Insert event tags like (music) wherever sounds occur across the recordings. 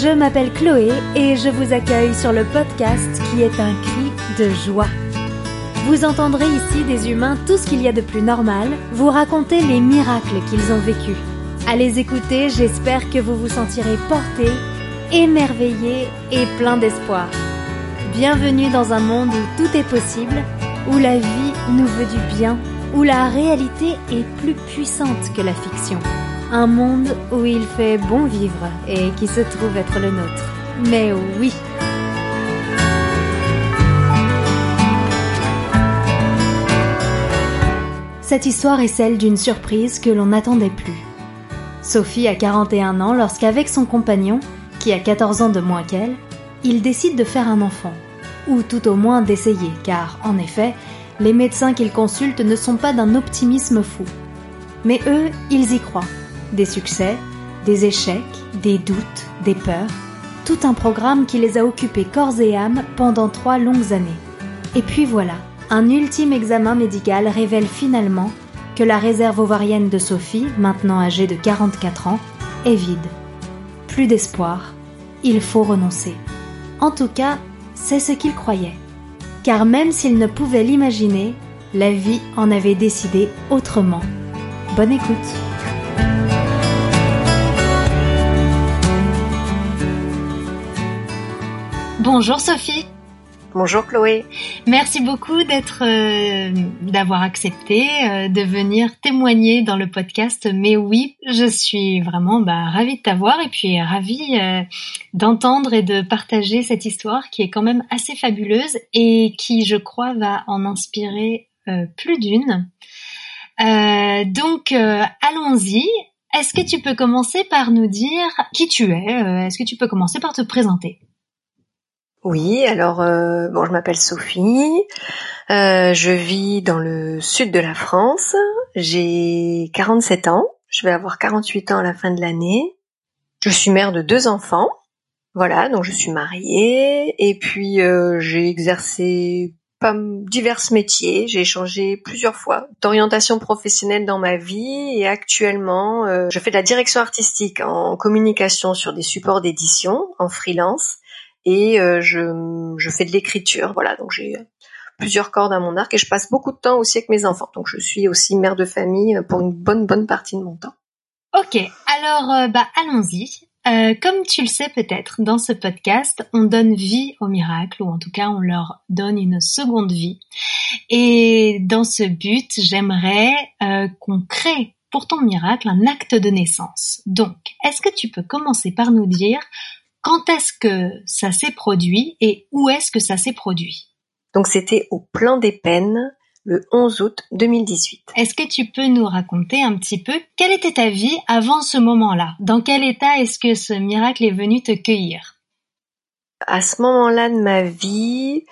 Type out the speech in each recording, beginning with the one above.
Je m'appelle Chloé et je vous accueille sur le podcast qui est un cri de joie. Vous entendrez ici des humains tout ce qu'il y a de plus normal, vous raconter les miracles qu'ils ont vécus. À les écouter, j'espère que vous vous sentirez porté, émerveillé et plein d'espoir. Bienvenue dans un monde où tout est possible, où la vie nous veut du bien, où la réalité est plus puissante que la fiction. Un monde où il fait bon vivre et qui se trouve être le nôtre. Mais oui Cette histoire est celle d'une surprise que l'on n'attendait plus. Sophie a 41 ans lorsqu'avec son compagnon, qui a 14 ans de moins qu'elle, il décide de faire un enfant. Ou tout au moins d'essayer, car, en effet, les médecins qu'ils consultent ne sont pas d'un optimisme fou. Mais eux, ils y croient des succès, des échecs, des doutes, des peurs, tout un programme qui les a occupés corps et âme pendant trois longues années. Et puis voilà, un ultime examen médical révèle finalement que la réserve ovarienne de Sophie, maintenant âgée de 44 ans, est vide. Plus d'espoir, il faut renoncer. En tout cas, c'est ce qu'il croyait. Car même s'il ne pouvait l'imaginer, la vie en avait décidé autrement. Bonne écoute Bonjour Sophie. Bonjour Chloé. Merci beaucoup d'être, euh, d'avoir accepté euh, de venir témoigner dans le podcast. Mais oui, je suis vraiment bah, ravie de t'avoir et puis ravie euh, d'entendre et de partager cette histoire qui est quand même assez fabuleuse et qui, je crois, va en inspirer plus d'une. donc, allons-y. Est-ce que tu peux commencer par nous dire qui tu es Est-ce que tu peux commencer par te présenter? Oui, alors euh, bon, je m'appelle Sophie, euh, je vis dans le sud de la France, j'ai 47 ans, je vais avoir 48 ans à la fin de l'année. Je suis mère de deux enfants, voilà, donc je suis mariée. Et puis euh, j'ai exercé divers métiers, j'ai changé plusieurs fois d'orientation professionnelle dans ma vie. Et actuellement je fais de la direction artistique en communication sur des supports d'édition en freelance et euh, je, fais de l'écriture. Voilà, donc j'ai plusieurs cordes à mon arc et je passe beaucoup de temps aussi avec mes enfants. Donc je suis aussi mère de famille pour une bonne bonne partie de mon temps. Ok, alors euh, bah allons-y. Euh, comme tu le sais peut-être, dans ce podcast, on donne vie aux miracles, ou en tout cas on leur donne une seconde vie. Et dans ce but, j'aimerais euh, qu'on crée pour ton miracle un acte de naissance. Donc, est-ce que tu peux commencer par nous dire quand est-ce que ça s'est produit et où est-ce que ça s'est produit? Donc c'était au Plan des Peines le 11 août 2018. Est-ce que tu peux nous raconter un petit peu quelle était ta vie avant ce moment-là? Dans quel état est-ce que ce miracle est venu te cueillir? À ce moment-là de ma vie,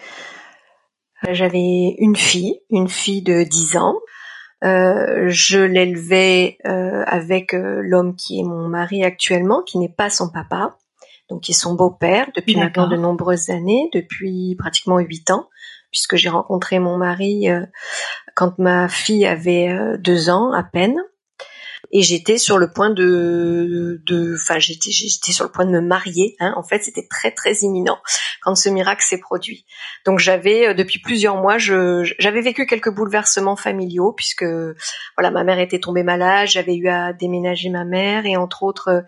j'avais une fille, une fille de 10 ans. Euh, je l'élevais euh, avec euh, l'homme qui est mon mari actuellement, qui n'est pas son papa donc qui est son beau-père depuis maintenant de nombreuses années, depuis pratiquement huit ans, puisque j'ai rencontré mon mari euh, quand ma fille avait euh, deux ans à peine et j'étais sur le point de, enfin j'étais, j'étais sur le point de me marier. Hein. En fait, c'était très très imminent quand ce miracle s'est produit. Donc j'avais euh, depuis plusieurs mois, j'avais vécu quelques bouleversements familiaux puisque voilà, ma mère était tombée malade, j'avais eu à déménager ma mère et entre autres euh,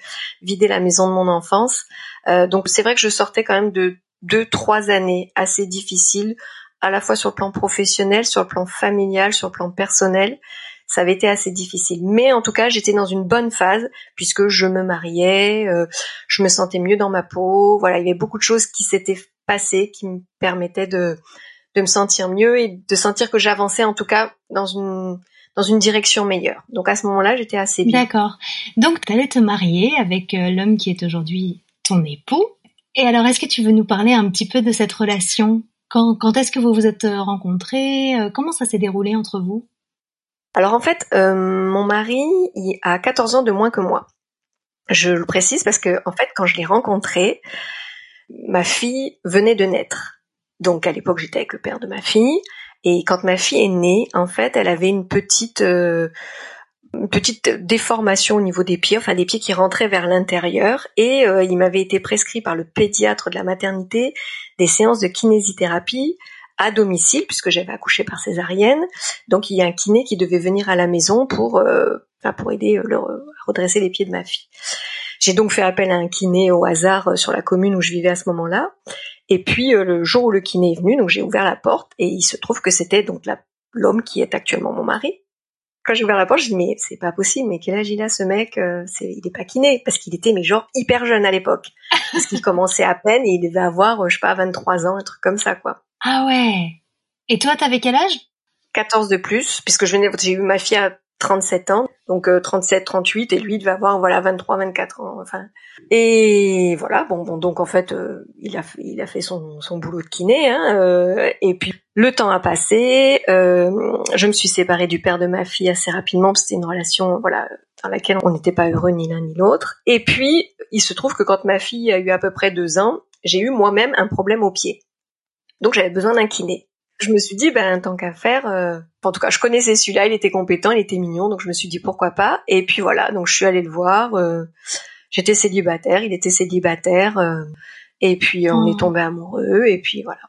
vider la maison de mon enfance. Euh, donc c'est vrai que je sortais quand même de deux trois années assez difficiles à la fois sur le plan professionnel, sur le plan familial, sur le plan personnel ça avait été assez difficile. Mais en tout cas, j'étais dans une bonne phase puisque je me mariais, euh, je me sentais mieux dans ma peau. Voilà, il y avait beaucoup de choses qui s'étaient passées qui me permettaient de de me sentir mieux et de sentir que j'avançais en tout cas dans une dans une direction meilleure. Donc à ce moment-là, j'étais assez bien. D'accord. Donc tu allais te marier avec euh, l'homme qui est aujourd'hui ton époux. Et alors, est-ce que tu veux nous parler un petit peu de cette relation? Quand, quand est-ce que vous vous êtes rencontrés? Euh, Comment ça s'est déroulé entre vous? Alors en fait, euh, mon mari il a 14 ans de moins que moi. Je le précise parce que en fait, quand je l'ai rencontré, ma fille venait de naître. Donc à l'époque, j'étais avec le père de ma fille. Et quand ma fille est née, en fait, elle avait une petite, euh, petite déformation au niveau des pieds, enfin des pieds qui rentraient vers l'intérieur, et euh, il m'avait été prescrit par le pédiatre de la maternité des séances de kinésithérapie à domicile puisque j'avais accouché par césarienne. Donc il y a un kiné qui devait venir à la maison pour euh, pour aider à redresser les pieds de ma fille. J'ai donc fait appel à un kiné au hasard sur la commune où je vivais à ce moment-là. Et puis le jour où le kiné est venu, donc j'ai ouvert la porte et il se trouve que c'était donc l'homme qui est actuellement mon mari quand j'ai ouvert la porte, je dis mais c'est pas possible, mais quel âge il a ce mec euh, c'est, Il est pas kiné parce qu'il était mais genre hyper jeune à l'époque, parce qu'il (laughs) commençait à peine et il devait avoir euh, je sais pas 23 ans, un truc comme ça quoi. Ah ouais. Et toi, t'avais quel âge? 14 de plus, puisque j'ai eu ma fille à 37 ans, donc 37, euh, 38, et lui il devait avoir voilà 23, 24 ans, enfin. Et voilà, bon, bon donc en fait, euh, il a fait son, boulot de kiné, hein, euh, et puis le temps a passé, je me suis séparée du père de ma fille assez rapidement, c'était une relation, voilà, dans laquelle on n'était pas heureux ni l'un ni l'autre. Et puis il se trouve que quand ma fille a eu à peu près deux ans, j'ai eu moi-même un problème au pied, donc j'avais besoin d'un kiné je me suis dit, ben tant qu'à faire, euh... en tout cas, je connaissais celui-là, il était compétent, il était mignon, donc je me suis dit pourquoi pas. Et puis voilà, donc je suis allée le voir. Euh... J'étais célibataire, il était célibataire, euh... et puis on est oh. tombé amoureux, et puis voilà.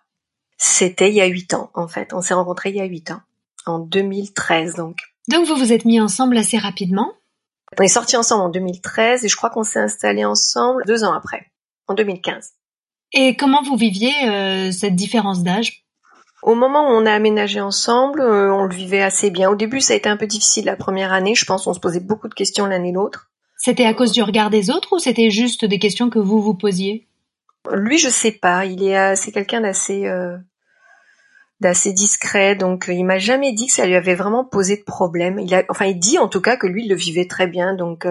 C'était il y a huit ans, en fait. On s'est rencontrés il y a huit ans, en 2013 donc. Donc vous vous êtes mis ensemble assez rapidement? On est sortis ensemble en 2013 et je crois qu'on s'est installés ensemble deux ans après, en 2015. Et comment vous viviez euh, cette différence d'âge? Au moment où on a aménagé ensemble, euh, on le vivait assez bien. Au début, ça a été un peu difficile la première année. Je pense on se posait beaucoup de questions l'un et l'autre. C'était à cause du regard des autres ou c'était juste des questions que vous vous posiez? Lui, je sais pas. Il est, euh, c'est quelqu'un d'assez, euh, d'assez discret. Donc, il m'a jamais dit que ça lui avait vraiment posé de problème. Il a, enfin, il dit en tout cas que lui, il le vivait très bien. Donc,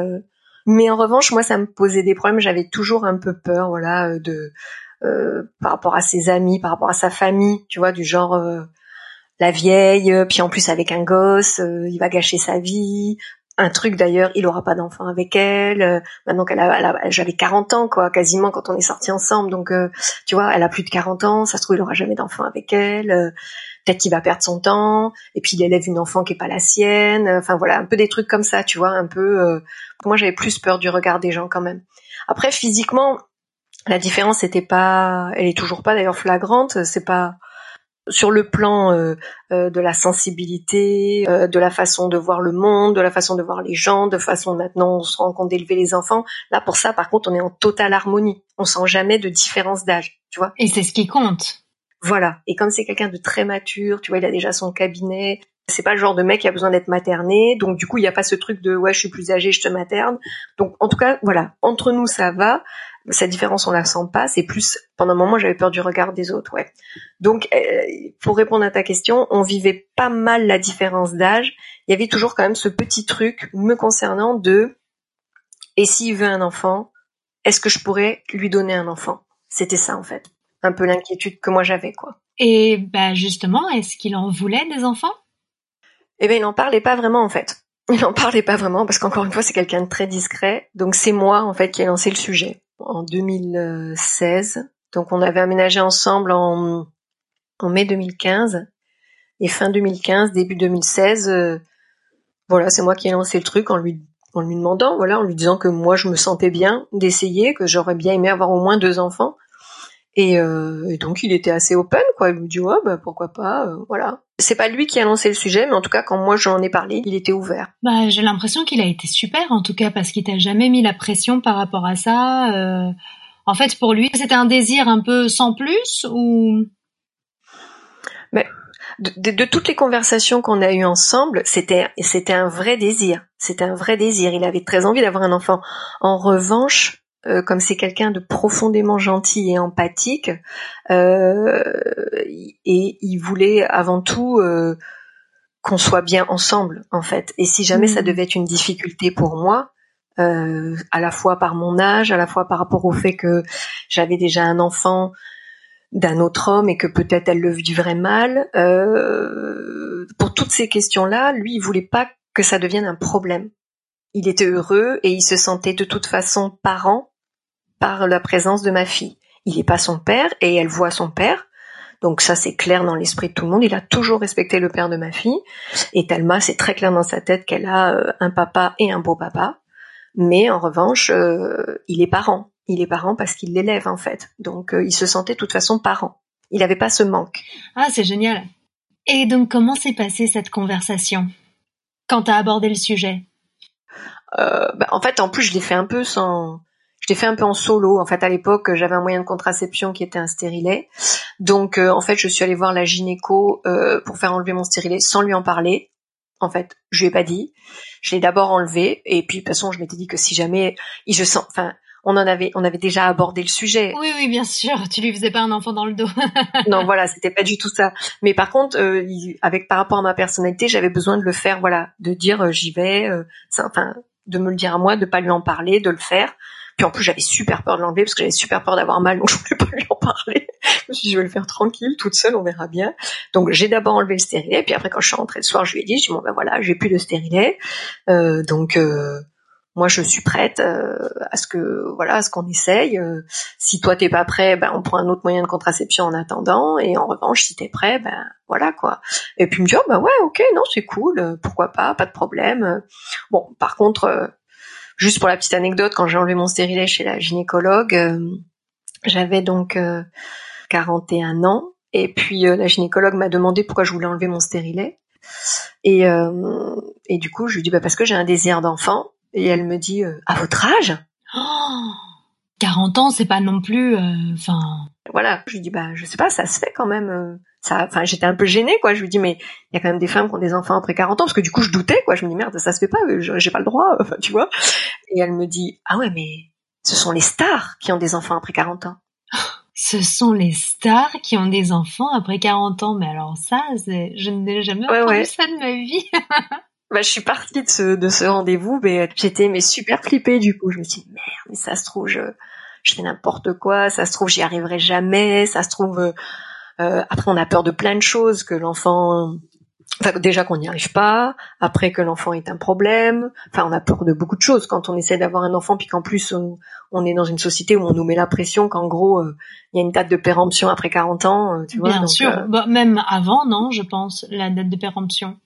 mais en revanche, moi, ça me posait des problèmes. J'avais toujours un peu peur, voilà, de par rapport à ses amis, par rapport à sa famille, tu vois, du genre euh, la vieille, euh, puis en plus avec un gosse, il va gâcher sa vie. Un truc d'ailleurs, il aura pas d'enfant avec elle. maintenant qu'elle a, j'avais 40 ans quoi, quasiment quand on est sortis ensemble. Donc tu vois, elle a plus de 40 ans, ça se trouve il aura jamais d'enfant avec elle. Peut-être qu'il va perdre son temps. Et puis il élève une enfant qui est pas la sienne. Enfin voilà, un peu des trucs comme ça, tu vois, un peu. moi j'avais plus peur du regard des gens quand même. Après physiquement, la différence n'était pas, elle est toujours pas d'ailleurs flagrante. C'est pas sur le plan euh, euh, de la sensibilité, euh, de la façon de voir le monde, de la façon de voir les gens, de façon maintenant on se rend compte d'élever les enfants. Là pour ça par contre on est en totale harmonie. On sent jamais de différence d'âge, tu vois. Et c'est ce qui compte. Voilà. Et comme c'est quelqu'un de très mature, tu vois, il a déjà son cabinet. C'est pas le genre de mec qui a besoin d'être materné, donc du coup il n'y a pas ce truc de ouais je suis plus âgé, je te materne. Donc en tout cas voilà, entre nous ça va cette différence on la sent pas. C'est plus pendant un moment j'avais peur du regard des autres ouais. Donc euh, pour répondre à ta question on vivait pas mal la différence d'âge. Il y avait toujours quand même ce petit truc me concernant de et s'il veut un enfant est-ce que je pourrais lui donner un enfant? C'était ça en fait. Un peu l'inquiétude que moi j'avais quoi. Et bah justement est-ce qu'il en voulait des enfants? Eh ben il n'en parlait pas vraiment en fait. Il n'en parlait pas vraiment parce qu'encore une fois c'est quelqu'un de très discret. Donc c'est moi en fait qui ai lancé le sujet en 2016. Donc on avait aménagé ensemble en, en mai 2015 et fin 2015, début 2016. Euh, voilà, c'est moi qui ai lancé le truc en lui demandant, voilà, en lui disant que moi je me sentais bien d'essayer, que j'aurais bien aimé avoir au moins deux enfants. Et, euh, et, donc il était assez open, quoi. Il me dit ouais, bah pourquoi pas, euh, voilà. C'est pas lui qui a lancé le sujet, mais en tout cas quand moi j'en ai parlé, il était ouvert. Bah j'ai l'impression qu'il a été super, en tout cas parce qu'il t'a jamais mis la pression par rapport à ça. Euh... En fait, pour lui, c'était un désir un peu sans plus ou? Mais de, de, toutes les conversations qu'on a eues ensemble, c'était c'était un vrai désir. C'était un vrai désir. Il avait très envie d'avoir un enfant. En revanche, euh, comme c'est quelqu'un de profondément gentil et empathique, euh, et il voulait avant tout euh, qu'on soit bien ensemble en fait. Et si jamais ça mmh. devait être une difficulté pour moi, à la fois par mon âge, à la fois par rapport au fait que j'avais déjà un enfant d'un autre homme et que peut-être elle le vivrait mal, pour toutes ces questions-là, lui, il voulait pas que ça devienne un problème il était heureux et il se sentait de toute façon parent par la présence de ma fille. Il n'est pas son père et elle voit son père. Donc ça, c'est clair dans l'esprit de tout le monde. Il a toujours respecté le père de ma fille. Et Thelma, c'est très clair dans sa tête qu'elle a euh, un papa et un beau papa. Mais en revanche, euh, il est parent. Il est parent parce qu'il l'élève en fait. Donc euh, il se sentait de toute façon parent. Il n'avait pas ce manque. Ah, c'est génial. Et donc comment s'est passée cette conversation? Quand tu as abordé le sujet? Bah, En fait, en plus, je l'ai fait un peu sans je l'ai fait un peu en solo. En fait, à l'époque, j'avais un moyen de contraception qui était un stérilet. Donc, euh, en fait, je suis allée voir la gynéco euh, pour faire enlever mon stérilet sans lui en parler. En fait, je lui ai pas dit. Je l'ai d'abord enlevé et puis de toute façon, je m'étais dit que si jamais il je sens, enfin, on en avait, on avait déjà abordé le sujet. Oui, oui, bien sûr. Tu lui faisais pas un enfant dans le dos. (laughs) non, voilà, c'était pas du tout ça. Mais par contre, euh, avec par rapport à ma personnalité, j'avais besoin de le faire, voilà, de dire j'y vais, enfin, de me le dire à moi, de pas lui en parler, de le faire. Puis en plus, j'avais super peur de l'enlever parce que j'avais super peur d'avoir mal, donc je voulais pas (laughs) lui en parler. je me suis dit, je vais le faire tranquille, toute seule, on verra bien. Donc j'ai d'abord enlevé le stérilet, puis après quand je suis rentrée le soir, je lui ai dit, je dit, bon ben voilà, j'ai plus de stérilet, euh, donc euh, moi je suis prête euh, à ce que voilà, à ce qu'on essaye. Euh, si toi t'es pas prêt, ben on prend un autre moyen de contraception en attendant, et en revanche si t'es prêt, ben voilà quoi. Et puis me dit, oh ben ouais, ok, non c'est cool, pourquoi pas, pas de problème. Bon, par contre Juste pour la petite anecdote, quand j'ai enlevé mon stérilet chez la gynécologue, euh, j'avais donc 41 euh, ans. Et puis euh, la gynécologue m'a demandé pourquoi je voulais enlever mon stérilet. Et, et du coup, je lui dis bah parce que j'ai un désir d'enfant. Et elle me dit à votre âge? Oh! 40 ans, c'est pas non plus. Enfin. voilà. Je lui dis bah je sais pas, ça se fait quand même ça enfin j'étais un peu gênée quoi. Je lui dis mais il y a quand même des femmes qui ont des enfants après 40 ans parce que du coup je doutais quoi. Je me dis merde ça se fait pas j'ai pas le droit (laughs) enfin tu vois. Et elle me dit ah ouais mais ce sont les stars qui ont des enfants après 40 ans. (laughs) Ce sont les stars qui ont des enfants après 40 ans. Mais alors ça je n'ai jamais entendu ça de ma vie (laughs) bah, je suis partie de ce, de ce rendez-vous, mais j'étais mais super flippée du coup. Je me suis dit, merde, mais ça se trouve, je, je fais n'importe quoi, ça se trouve, j'y arriverai jamais, ça se trouve, euh, après, on a peur de plein de choses, que l'enfant, enfin déjà qu'on n'y arrive pas, après que l'enfant est un problème. Enfin, on a peur de beaucoup de choses quand on essaie d'avoir un enfant, puis qu'en plus on, est dans une société où on nous met la pression qu'en gros euh, il y a une date de péremption après 40 ans, euh, tu vois. Bien sûr, bah, même avant, non, je pense, la date de péremption.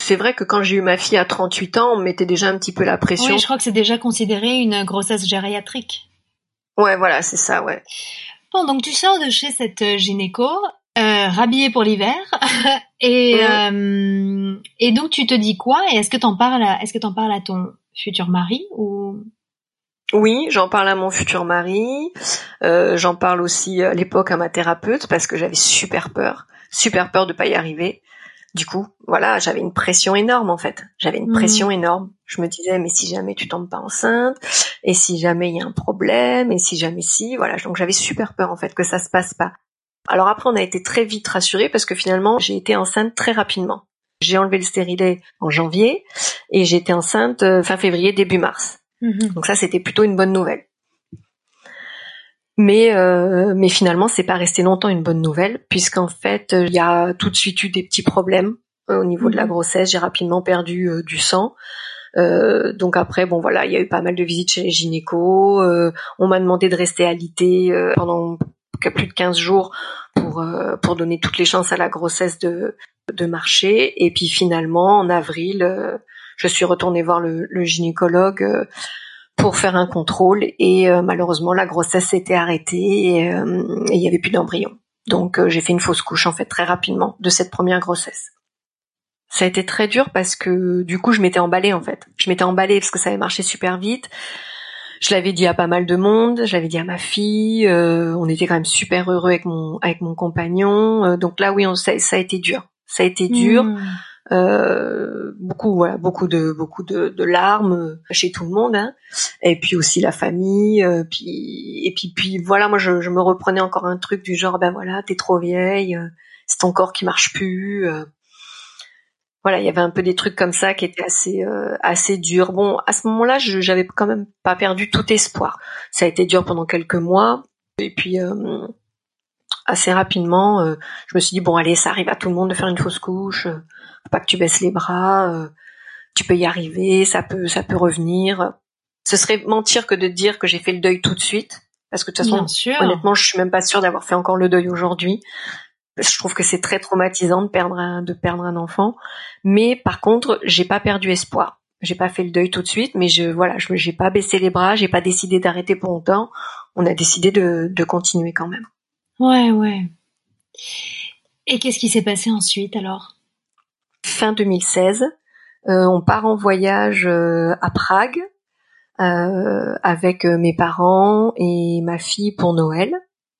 C'est vrai que quand j'ai eu ma fille à 38 ans, on mettait déjà un petit peu la pression. Oui, je crois que c'est déjà considéré une grossesse gériatrique. Ouais, voilà, c'est ça, ouais. Bon, donc tu sors de chez cette euh, gynéco, euh, rhabillée pour l'hiver, (laughs) et euh, et donc tu te dis quoi? Et est-ce que t'en parles à, Est-ce que t'en parles à ton futur mari ou? Oui, j'en parle à mon futur mari. Euh, j'en parle aussi à l'époque à ma thérapeute parce que j'avais super peur, super peur de pas y arriver. Du coup, voilà, j'avais une pression énorme en fait. J'avais une pression mmh. énorme. Je me disais, mais si jamais tu tombes pas enceinte, et si jamais il y a un problème, et si jamais si, voilà. Donc j'avais super peur en fait que ça se passe pas. Alors après, on a été très vite rassurés parce que finalement, j'ai été enceinte très rapidement. J'ai enlevé le stérilet en janvier et j'ai été enceinte euh, fin février, début mars. Mmh. Donc ça, c'était plutôt une bonne nouvelle. Mais euh, mais finalement, c'est pas resté longtemps une bonne nouvelle puisqu'en fait, il y a tout de suite eu des petits problèmes euh, au niveau de la mhm. grossesse. J'ai rapidement perdu euh, du sang. Euh, donc après, bon voilà, il y a eu pas mal de visites chez les gynécos. on m'a demandé de rester alitée pendant plus de 15 jours pour pour donner toutes les chances à la grossesse de de marcher. Et puis finalement, en avril, je suis retournée voir le, le gynécologue pour faire un contrôle et euh, malheureusement la grossesse s'était arrêtée euh, et il y avait plus d'embryon. Donc euh, j'ai fait une fausse couche en fait très rapidement de cette première grossesse. Ça a été très dur parce que du coup je m'étais emballée en fait. Je m'étais emballée parce que ça avait marché super vite. Je l'avais dit à pas mal de monde, je l'avais dit à ma fille. on était quand même super heureux avec mon avec mon compagnon. donc là oui, on, ça, a été dur. Ça a été dur. Mmh. Euh, beaucoup voilà beaucoup de beaucoup de, de, larmes chez tout le monde hein. et puis aussi la famille euh, puis et puis puis voilà moi je, je, me reprenais encore un truc du genre ben voilà t'es trop vieille euh, c'est ton corps qui marche plus voilà il y avait un peu des trucs comme ça qui étaient assez assez durs. Bon à ce moment-là j'avais quand même pas perdu tout espoir. Ça a été dur pendant quelques mois et puis assez rapidement je me suis dit bon allez ça arrive à tout le monde de faire une fausse couche faut pas que tu baisses les bras, euh, tu peux y arriver, ça peut, ça peut revenir. Ce serait mentir que de dire que j'ai fait le deuil tout de suite, parce que de toute façon, honnêtement, je suis même pas sûre d'avoir fait encore le deuil aujourd'hui. Je trouve que c'est très traumatisant de perdre un, de perdre un enfant, mais par contre, j'ai pas perdu espoir. J'ai pas fait le deuil tout de suite, mais je voilà, je j'ai pas baissé les bras, j'ai pas décidé d'arrêter pour longtemps. On a décidé de, de continuer quand même. Ouais, ouais. Et qu'est-ce qui s'est passé ensuite alors? Fin 2016, euh, on part en voyage euh, à Prague euh, avec mes parents et ma fille pour Noël.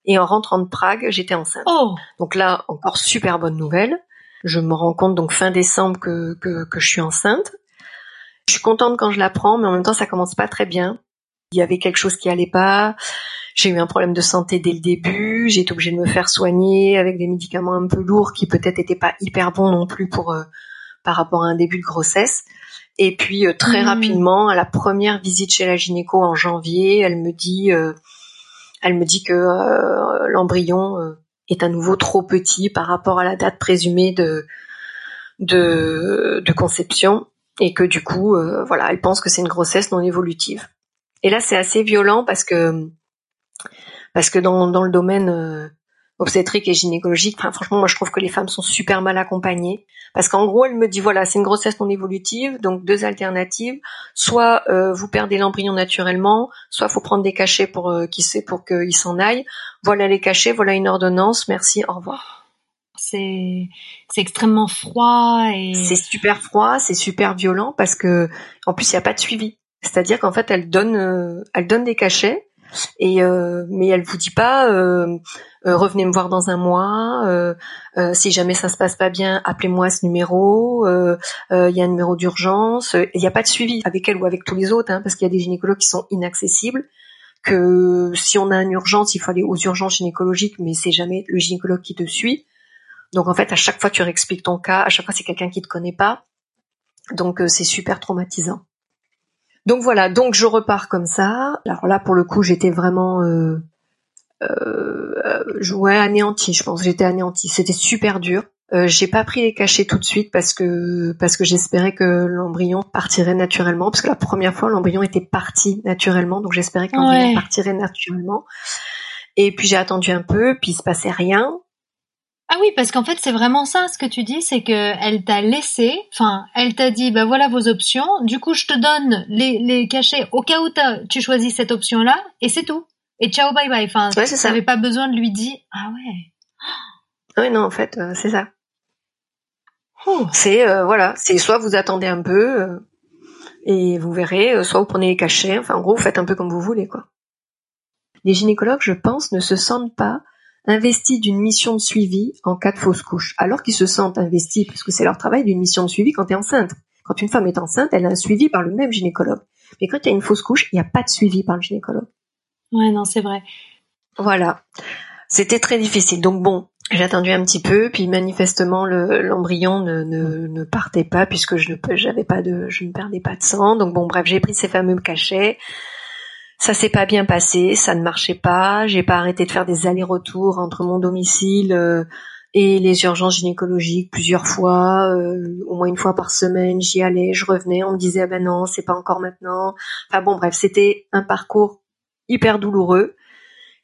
Et en rentrant de Prague, j'étais enceinte. Oh Donc là, encore super bonne nouvelle. Je me rends compte donc fin décembre que, que, que je suis enceinte. Je suis contente quand je l'apprends, mais en même temps, ça commence pas très bien. Il y avait quelque chose qui allait pas. J'ai eu un problème de santé dès le début. J'ai été obligée de me faire soigner avec des médicaments un peu lourds qui peut-être étaient pas hyper bons non plus pour euh, par rapport à un début de grossesse. Et puis euh, très Mhm. rapidement, à la première visite chez la gynéco en janvier, elle me dit, euh, elle me dit que euh, l'embryon euh, est à nouveau trop petit par rapport à la date présumée de de, de conception et que du coup, euh, voilà, elle pense que c'est une grossesse non évolutive. Et là, c'est assez violent parce que parce que dans, dans le domaine euh, obstétrique et gynécologique, enfin, franchement, moi, je trouve que les femmes sont super mal accompagnées. Parce qu'en gros, elle me dit, voilà, c'est une grossesse non évolutive, donc deux alternatives. Soit euh, vous perdez l'embryon naturellement, soit faut prendre des cachets pour euh, qui sait pour qu'il s'en aille. Voilà les cachets, voilà une ordonnance, merci, au revoir. C'est c'est extrêmement froid et C'est super froid, c'est super violent parce que en plus il n'y a pas de suivi. C'est-à-dire qu'en fait elle donne, euh, elle donne des cachets et euh, mais elle vous dit pas euh, euh, revenez me voir dans un mois. euh, euh, si jamais ça se passe pas bien, appelez-moi ce numéro. euh, Il y a un numéro d'urgence. Il n'y a pas de suivi avec elle ou avec tous les autres hein, parce qu'il y a des gynécologues qui sont inaccessibles. Que si on a une urgence, il faut aller aux urgences gynécologiques, mais c'est jamais le gynécologue qui te suit. Donc en fait, à chaque fois, tu réexpliques ton cas. À chaque fois, c'est quelqu'un qui te connaît pas. Donc c'est super traumatisant. Donc voilà, donc je repars comme ça. Alors là, pour le coup, j'étais vraiment euh, euh, je- ouais, anéantie, je pense. J'étais anéantie. C'était super dur. Euh, j'ai pas pris les cachets tout de suite parce que parce que j'espérais que l'embryon partirait naturellement parce que la première fois l'embryon était parti naturellement donc j'espérais que l'embryon Ouais. partirait naturellement et puis j'ai attendu un peu puis il se passait rien Ah oui, parce qu'en fait, c'est vraiment ça ce que tu dis, c'est que elle t'a laissé, enfin, elle t'a dit, bah voilà vos options, du coup, je te donne les, les cachets au cas où tu choisis cette option-là, et c'est tout. Et ciao, bye bye. Enfin, Ouais, c'est ça. t'avais pas besoin de lui dire, ah ouais. ouais non en fait euh, c'est ça Oh. c'est euh, voilà c'est soit vous attendez un peu euh, et vous verrez soit vous prenez les cachets enfin en gros vous faites un peu comme vous voulez quoi les gynécologues je pense ne se sentent pas investis d'une mission de suivi en cas de fausse couche alors qu'ils se sentent investis parce que c'est leur travail d'une mission de suivi quand tu es enceinte quand une femme est enceinte elle a un suivi par le même gynécologue mais quand il y a une fausse couche il n'y a pas de suivi par le gynécologue Ouais, non, c'est vrai. voilà. C'était très difficile. Donc bon, j'ai attendu un petit peu, puis manifestement le- l'embryon ne, ne, ne partait pas puisque je ne j'avais pas de, je ne perdais pas de sang. Donc bon, bref, j'ai pris ces fameux cachets. Ça s'est pas bien passé, ça ne marchait pas. J'ai pas arrêté de faire des allers-retours entre mon domicile euh, et les urgences gynécologiques plusieurs fois, euh, au moins une fois par semaine. J'y allais, je revenais, on me disait ah ben non, c'est pas encore maintenant. Enfin bon, bref, c'était un parcours hyper douloureux.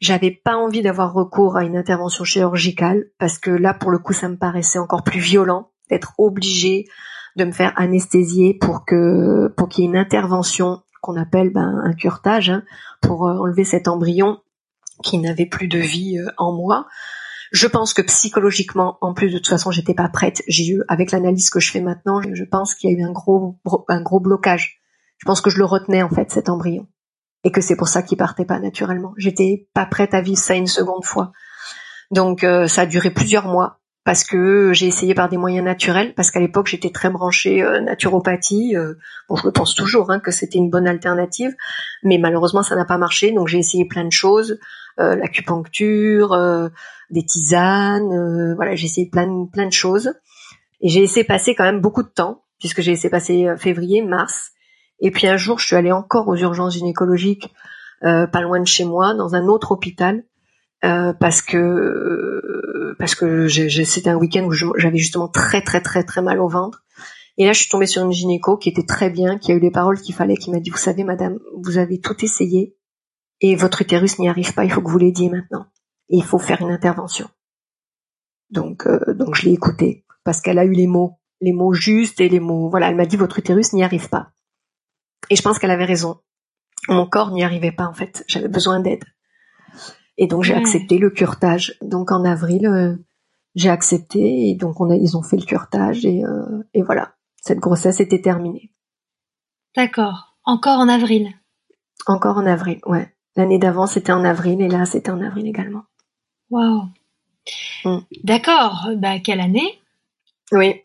J'avais pas envie d'avoir recours à une intervention chirurgicale parce que là, pour le coup, ça me paraissait encore plus violent d'être obligée de me faire anesthésier pour que pour qu'il y ait une intervention qu'on appelle ben, un curetage hein, pour euh, enlever cet embryon qui n'avait plus de vie euh, en moi. Je pense que psychologiquement, en plus de toute façon, j'étais pas prête. J'ai eu, avec l'analyse que je fais maintenant, je, je pense qu'il y a eu un gros un gros blocage. Je pense que je le retenais en fait cet embryon et que c'est pour ça qu'il partait pas naturellement. J'étais pas prête à vivre ça une seconde fois. Donc euh, ça a duré plusieurs mois parce que j'ai essayé par des moyens naturels parce qu'à l'époque j'étais très branchée euh, naturopathie. euh, bon, je le pense toujours hein, que c'était une bonne alternative, mais malheureusement ça n'a pas marché. Donc j'ai essayé plein de choses, euh, l'acupuncture, euh, des tisanes, euh, voilà, j'ai essayé plein plein de choses et j'ai laissé passer quand même beaucoup de temps puisque j'ai laissé passer euh, février, mars. Et puis un jour, je suis allée encore aux urgences gynécologiques, pas loin de chez moi, dans un autre hôpital, euh, parce que euh, parce que c'était un week-end où j'avais justement très très très très mal au ventre. Et là, je suis tombée sur une gynéco qui était très bien, qui a eu les paroles qu'il fallait, qui m'a dit, vous savez, madame, vous avez tout essayé et votre utérus n'y arrive pas, il faut que vous l'aidiez maintenant. Il faut faire une intervention. Donc, euh, donc je l'ai écoutée parce qu'elle a eu les mots, les mots justes et les mots. Voilà, elle m'a dit votre utérus n'y arrive pas. Et je pense qu'elle avait raison. Mon corps n'y arrivait pas en fait. J'avais besoin d'aide. Et donc j'ai accepté le curtage. Donc en avril, euh, j'ai accepté et donc on a, ils ont fait le curtage et, euh, et voilà, cette grossesse était terminée. D'accord. Encore en avril. Encore en avril, ouais. L'année d'avant c'était en avril et là c'était en avril également. Waouh. Mm. D'accord. Bah quelle année? Oui.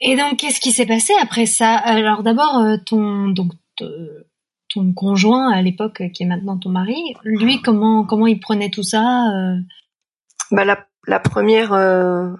Et donc qu'est-ce qui s'est passé après ça? Alors d'abord euh, ton donc ton conjoint à l'époque qui est maintenant ton mari, lui comment comment il prenait tout ça euh? Bah la, la première euh,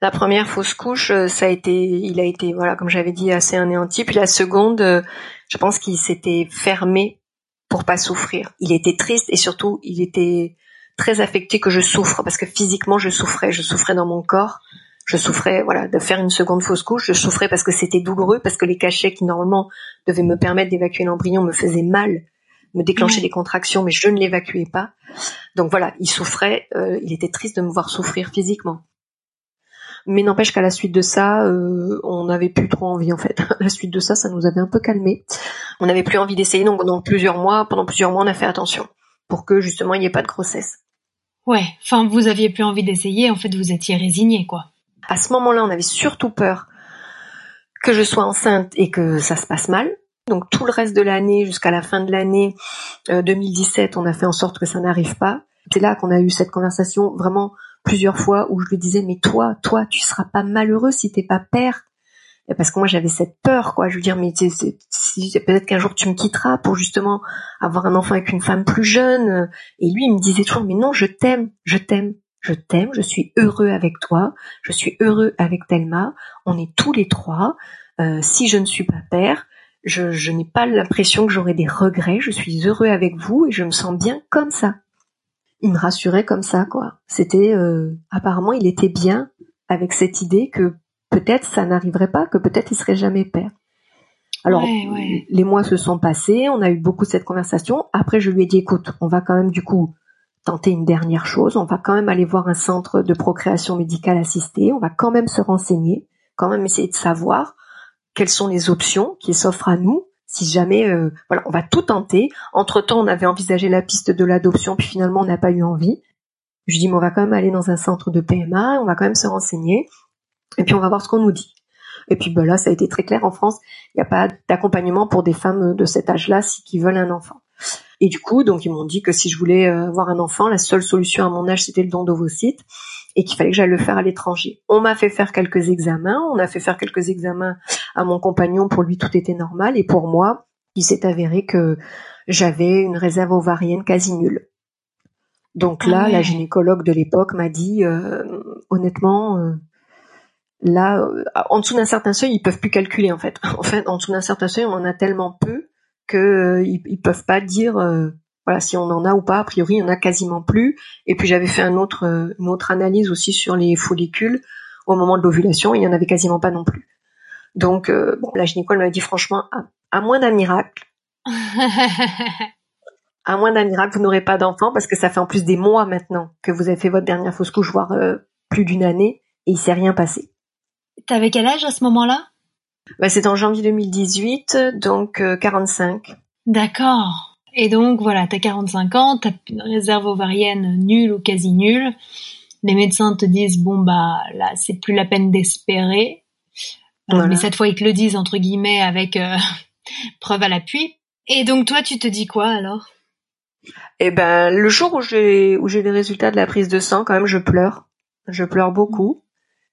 la première fausse couche, euh, ça il a été voilà comme j'avais dit assez anéanti. Puis la seconde, je pense qu'il s'était fermé pour pas souffrir. Il était triste et surtout il était très affecté que je souffre parce que physiquement je souffrais, je souffrais dans mon corps je souffrais voilà de faire une seconde fausse couche, je souffrais parce que c'était douloureux, parce que les cachets qui normalement devaient me permettre d'évacuer l'embryon me faisaient mal, me déclenchaient des contractions, mais je ne l'évacuais pas. Donc voilà, il souffrait, euh, il était triste de me voir souffrir physiquement. Mais n'empêche qu'à la suite de ça, euh, on n'avait plus trop envie en fait. À (laughs) la suite de ça, ça nous avait un peu calmé. On n'avait plus envie d'essayer, donc pendant plusieurs mois, pendant plusieurs mois, on a fait attention pour que justement il n'y ait pas de grossesse. Ouais, enfin vous aviez plus envie d'essayer, en fait vous étiez résigné quoi. À ce moment-là, on avait surtout peur que je sois enceinte et que ça se passe mal. Donc tout le reste de l'année, jusqu'à la fin de l'année 2017, euh, on a fait en sorte que ça n'arrive pas. C'est là qu'on a eu cette conversation vraiment plusieurs fois où je lui disais mais toi, toi, tu seras pas malheureux si t'es pas père. parce que moi j'avais cette peur quoi. Je veux dire mais peut-être qu'un jour tu me quitteras pour justement avoir un enfant avec une femme plus jeune. Et lui il me disait toujours mais non je t'aime, je t'aime je t'aime, je suis heureux avec toi, je suis heureux avec Thelma, on est tous les trois. Euh, si je ne suis pas père, je, n'ai pas l'impression que j'aurai des regrets, je suis heureux avec vous et je me sens bien comme ça. Il me rassurait comme ça, quoi. C'était euh, apparemment il était bien avec cette idée que peut-être ça n'arriverait pas, que peut-être il serait jamais père. Alors les mois se sont passés, on a eu beaucoup cette conversation. Après je lui ai dit écoute, on va quand même du coup tenter une dernière chose. On va quand même aller voir un centre de procréation médicale assistée. On va quand même se renseigner, quand même essayer de savoir quelles sont les options qui s'offrent à nous. Si jamais, euh, voilà, on va tout tenter. Entre temps, on avait envisagé la piste de l'adoption, puis finalement, on n'a pas eu envie. Je dis, mais on va quand même aller dans un centre de PMA, on va quand même se renseigner, et puis on va voir ce qu'on nous dit. Et puis ben là, ça a été très clair en France, il n'y a pas d'accompagnement pour des femmes de cet âge-là si qui veulent un enfant. Et du coup, donc ils m'ont dit que si je voulais euh, avoir un enfant, la seule solution à mon âge, c'était le don d'ovocytes et qu'il fallait que j'aille le faire à l'étranger. On m'a fait faire quelques examens, on a fait faire quelques examens à mon compagnon, pour lui tout était normal et pour moi, il s'est avéré que j'avais une réserve ovarienne quasi nulle. Donc là, ah la gynécologue de l'époque m'a dit, euh, honnêtement, euh, là, en dessous d'un certain seuil, ils peuvent plus calculer en fait. (laughs) En fait, en dessous d'un certain seuil, on en a tellement peu que euh, ils, peuvent pas dire euh, voilà si on en a ou pas. A priori, il y en a quasiment plus. Et puis j'avais fait un autre, euh, une autre analyse aussi sur les follicules au moment de l'ovulation, il y en avait quasiment pas non plus. Donc bon, la gynécologue m'a dit franchement, à, moins d'un miracle, (laughs) à moins d'un miracle, vous n'aurez pas d'enfant parce que ça fait en plus des mois maintenant que vous avez fait votre dernière fausse couche, voire plus d'une année, et il s'est rien passé. T'avais quel âge à ce moment-là? Bah, C'est en janvier 2018, donc 45. Euh, D'accord. Et donc voilà, t'as 45 ans, t'as une réserve ovarienne nulle ou quasi nulle. Les médecins te disent bon bah là c'est plus la peine d'espérer. Euh, mais cette fois ils te le disent entre guillemets avec euh, (laughs) preuve à l'appui. Et donc toi tu te dis quoi alors? Eh ben le jour où j'ai où j'ai les résultats de la prise de sang quand même je pleure. Je pleure beaucoup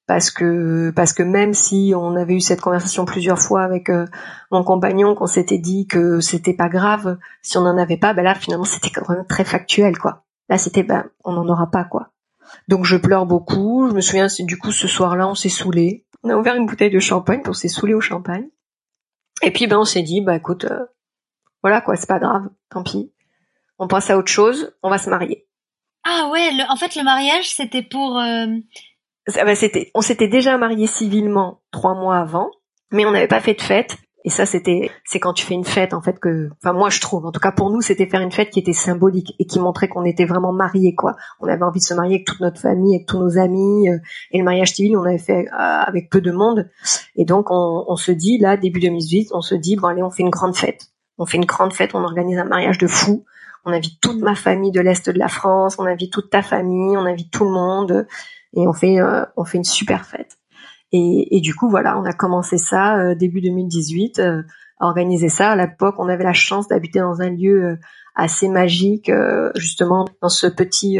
parce que parce que même si on avait eu cette conversation plusieurs fois avec euh, mon compagnon qu'on s'était dit que c'était pas grave si on n'en avait pas ben là finalement c'était quand même très factuel quoi. Là c'était ben on n'en aura pas quoi. Donc je pleure beaucoup. Je me souviens du coup ce soir-là on s'est saoulé on a ouvert une bouteille de champagne pour s'est saoulé au champagne. Et puis ben on s'est dit bah écoute euh, voilà quoi c'est pas grave tant pis. On passe à autre chose on va se marier. Ah ouais en fait le mariage c'était pour euh, bah, c'était, on s'était déjà marié civilement trois mois avant, mais on n'avait pas fait de fête. Et ça, c'était, c'est quand tu fais une fête, en fait, que, enfin, moi, je trouve, en tout cas pour nous, c'était faire une fête qui était symbolique et qui montrait qu'on était vraiment mariés, quoi. On avait envie de se marier avec toute notre famille, avec tous nos amis. Euh, et le mariage civil, on avait fait euh, avec peu de monde. Et donc, on, on, se dit, là, début 2018, on se dit, bon, allez, on fait une grande fête. On fait une grande fête, on organise un mariage de fou. On invite toute ma famille de l'Est de la France, on invite toute ta famille, on invite tout le monde. Et on fait, euh, on fait une super fête. Et, et, du coup, voilà, on a commencé ça euh, début 2018, euh, à organiser ça. À l'époque, on avait la chance d'habiter dans un lieu euh, assez magique, justement dans ce petit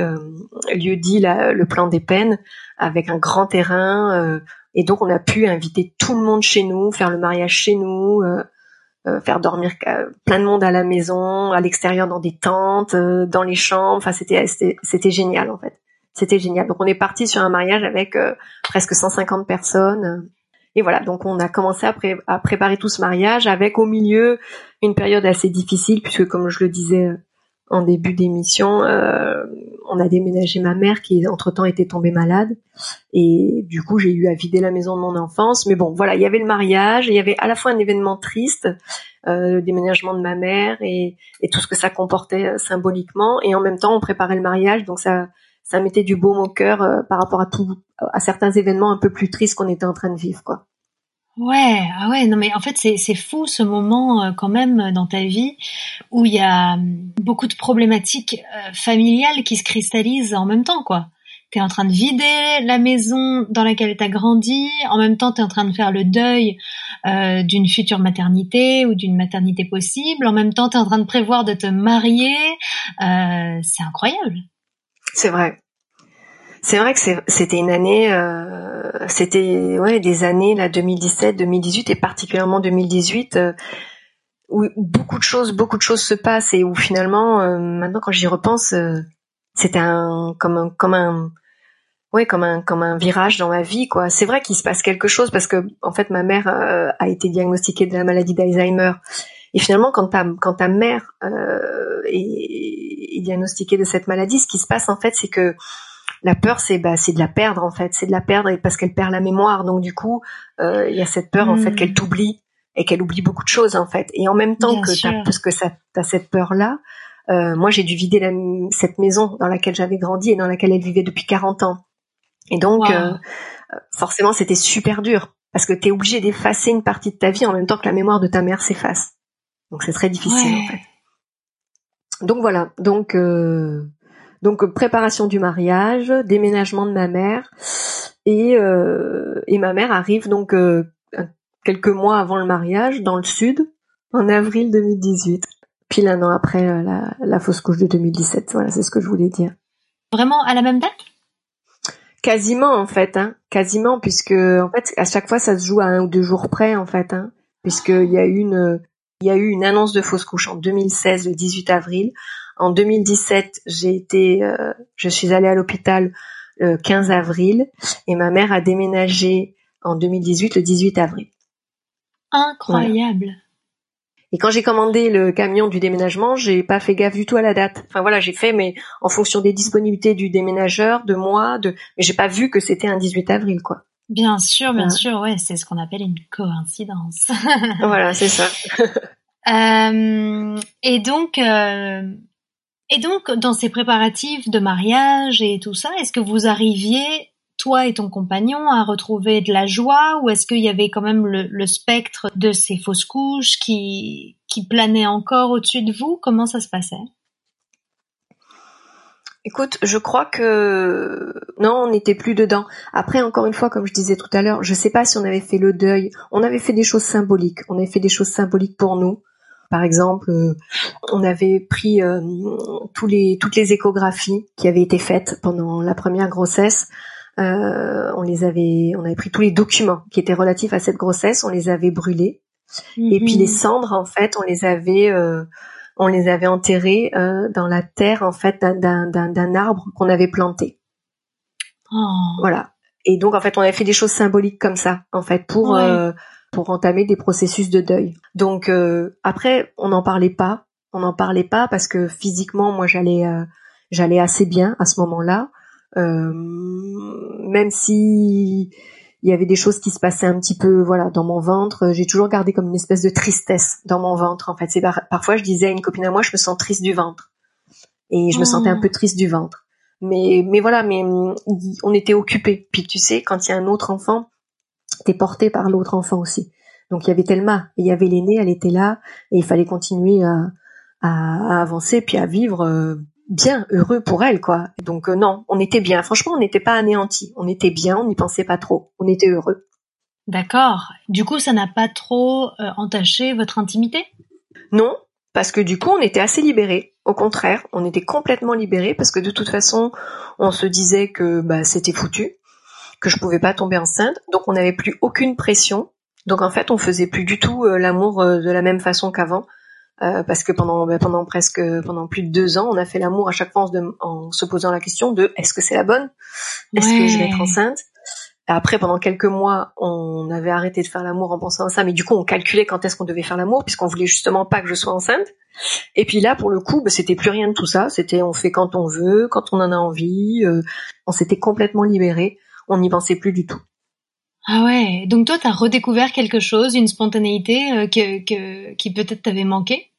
lieu dit le plan des peines, avec un grand terrain. et donc, on a pu inviter tout le monde chez nous, faire le mariage chez nous. faire dormir plein de monde à la maison, à l'extérieur dans des tentes, dans les chambres. Enfin, c'était c'était génial en fait. C'était génial. Donc on est parti sur un mariage avec euh, presque 150 personnes. Et voilà, donc on a commencé à, préparer tout ce mariage avec au milieu une période assez difficile puisque comme je le disais euh, en début d'émission, euh, on a déménagé ma mère qui entre-temps était tombée malade et du coup j'ai eu à vider la maison de mon enfance. Mais bon, voilà, il y avait le mariage, il y avait à la fois un événement triste, le déménagement de ma mère et, et, tout ce que ça comportait symboliquement, et en même temps on préparait le mariage, donc ça ça mettait du baume au cœur euh, par rapport à tout, à certains événements un peu plus tristes qu'on était en train de vivre, quoi. Ouais, ah ouais, non mais en fait c'est fou ce moment euh, quand même dans ta vie où il y a hum, beaucoup de problématiques euh, familiales qui se cristallisent en même temps quoi. T'es en train de vider la maison dans laquelle t'as grandi, en même temps t'es en train de faire le deuil euh, d'une future maternité ou d'une maternité possible, en même temps t'es en train de prévoir de te marier, euh, c'est incroyable. C'est vrai. C'est vrai que c'était une année, euh, c'était ouais des années là 2017, 2018 et particulièrement 2018 euh, où beaucoup de choses, beaucoup de choses se passent et où finalement euh, maintenant quand j'y repense, c'était un comme un comme un ouais comme un comme un virage dans ma vie quoi. C'est vrai qu'il se passe quelque chose parce que en fait ma mère a été diagnostiquée de la maladie d'Alzheimer et finalement, quand ta, quand ta mère euh, est, est, diagnostiquée de cette maladie, ce qui se passe en fait, c'est que la peur, c'est bah, c'est de la perdre en fait, c'est de la perdre parce qu'elle perd la mémoire. Donc du coup, euh, il y a cette peur en fait hmm. qu'elle t'oublie et qu'elle oublie beaucoup de choses en fait. Et en même temps que t'as, parce que ça, t'as cette peur là, euh, moi j'ai dû vider la, cette maison dans laquelle j'avais grandi et dans laquelle elle vivait depuis 40 ans. Et donc euh, forcément c'était super dur parce que t'es obligé d'effacer une partie de ta vie en même temps que la mémoire de ta mère s'efface. Donc c'est très difficile en fait. Donc voilà, donc euh, donc préparation du mariage, déménagement de ma mère. Et euh, et ma mère arrive donc euh, quelques mois avant le mariage dans le sud en avril 2018, pile un an après la, la fausse couche de 2017. Voilà, c'est ce que je voulais dire. Vraiment à la même date? Quasiment en fait, hein, quasiment puisque en fait à chaque fois ça se joue à un ou deux jours près en fait, hein, puisqu'il y a une il y a eu une annonce de fausse couche en 2016, le 18 avril. En 2017, j'ai été, euh, je suis allée à l'hôpital le 15 avril et ma mère a déménagé en 2018 le 18 avril. Incroyable. Et quand j'ai commandé le camion du déménagement, j'ai pas fait gaffe du tout à la date. Enfin voilà, j'ai fait mais en fonction des disponibilités du déménageur, de moi, de mais j'ai pas vu que c'était un 18 avril quoi. Bien sûr, bien sûr, ouais, c'est ce qu'on appelle une coïncidence. (laughs) voilà, c'est ça. (laughs) euh, et donc, euh, et donc, dans ces préparatifs de mariage et tout ça, est-ce que vous arriviez, toi et ton compagnon, à retrouver de la joie, ou est-ce qu'il y avait quand même le, le, spectre de ces fausses couches qui qui planait encore au-dessus de vous? Comment ça se passait? Écoute, je crois que non, on n'était plus dedans. Après, encore une fois, comme je disais tout à l'heure, je sais pas si on avait fait le deuil. On avait fait des choses symboliques. On avait fait des choses symboliques pour nous. Par exemple, euh, on avait pris euh, tous les toutes les échographies qui avaient été faites pendant la première grossesse. Euh, on les avait, on avait pris tous les documents qui étaient relatifs à cette grossesse. On les avait brûlés. Et puis les mhm. cendres, en fait, on les avait on les avait enterrés euh, dans la terre en fait d'un arbre qu'on avait planté. Oh. Voilà. Et donc en fait on avait fait des choses symboliques comme ça en fait pour euh, pour entamer des processus de deuil. Donc euh, après on n'en parlait pas, on n'en parlait pas parce que physiquement moi j'allais j'allais assez bien à ce moment-là, même si il y avait des choses qui se passaient un petit peu, voilà, dans mon ventre. J'ai toujours gardé comme une espèce de tristesse dans mon ventre. En fait, c'est parfois je disais à une copine à moi, je me sens triste du ventre, et je me sentais un oh. peu triste du ventre. Mais mais voilà, mais on était occupés. Puis tu sais, quand il y a un autre enfant, t'es porté par l'autre enfant aussi. Donc il y avait Thelma, et il y avait l'aîné, elle était là, et il fallait continuer à, à, avancer puis à vivre euh, bien, heureux pour elle, quoi. Donc euh, non, on était bien. Franchement, on n'était pas anéantis. On était bien, on n'y pensait pas trop. On était heureux. D'accord. Du coup, ça n'a pas trop euh, entaché votre intimité? Non, parce que du coup, on était assez libérés. Au contraire, on était complètement libérés parce que de toute façon, on se disait que bah, c'était foutu, que je pouvais pas tomber enceinte, donc on n'avait plus aucune pression. Donc en fait, on faisait plus du tout l'amour de la même façon qu'avant. Euh, parce que pendant ben, pendant presque pendant plus de deux ans, on a fait l'amour à chaque fois en se, posant la question de est-ce que c'est la bonne, est-ce que je vais être enceinte? Après, pendant quelques mois, on avait arrêté de faire l'amour en pensant à ça, mais du coup, on calculait quand est-ce qu'on devait faire l'amour, puisqu'on voulait justement pas que je sois enceinte. Et puis là, pour le coup, ben, c'était plus rien de tout ça. C'était on fait quand on veut, quand on en a envie. Euh, on s'était complètement libéré. On n'y pensait plus du tout. Ah ouais, donc toi, tu as redécouvert quelque chose, une spontanéité euh, que, que, qui peut-être t'avait manqué?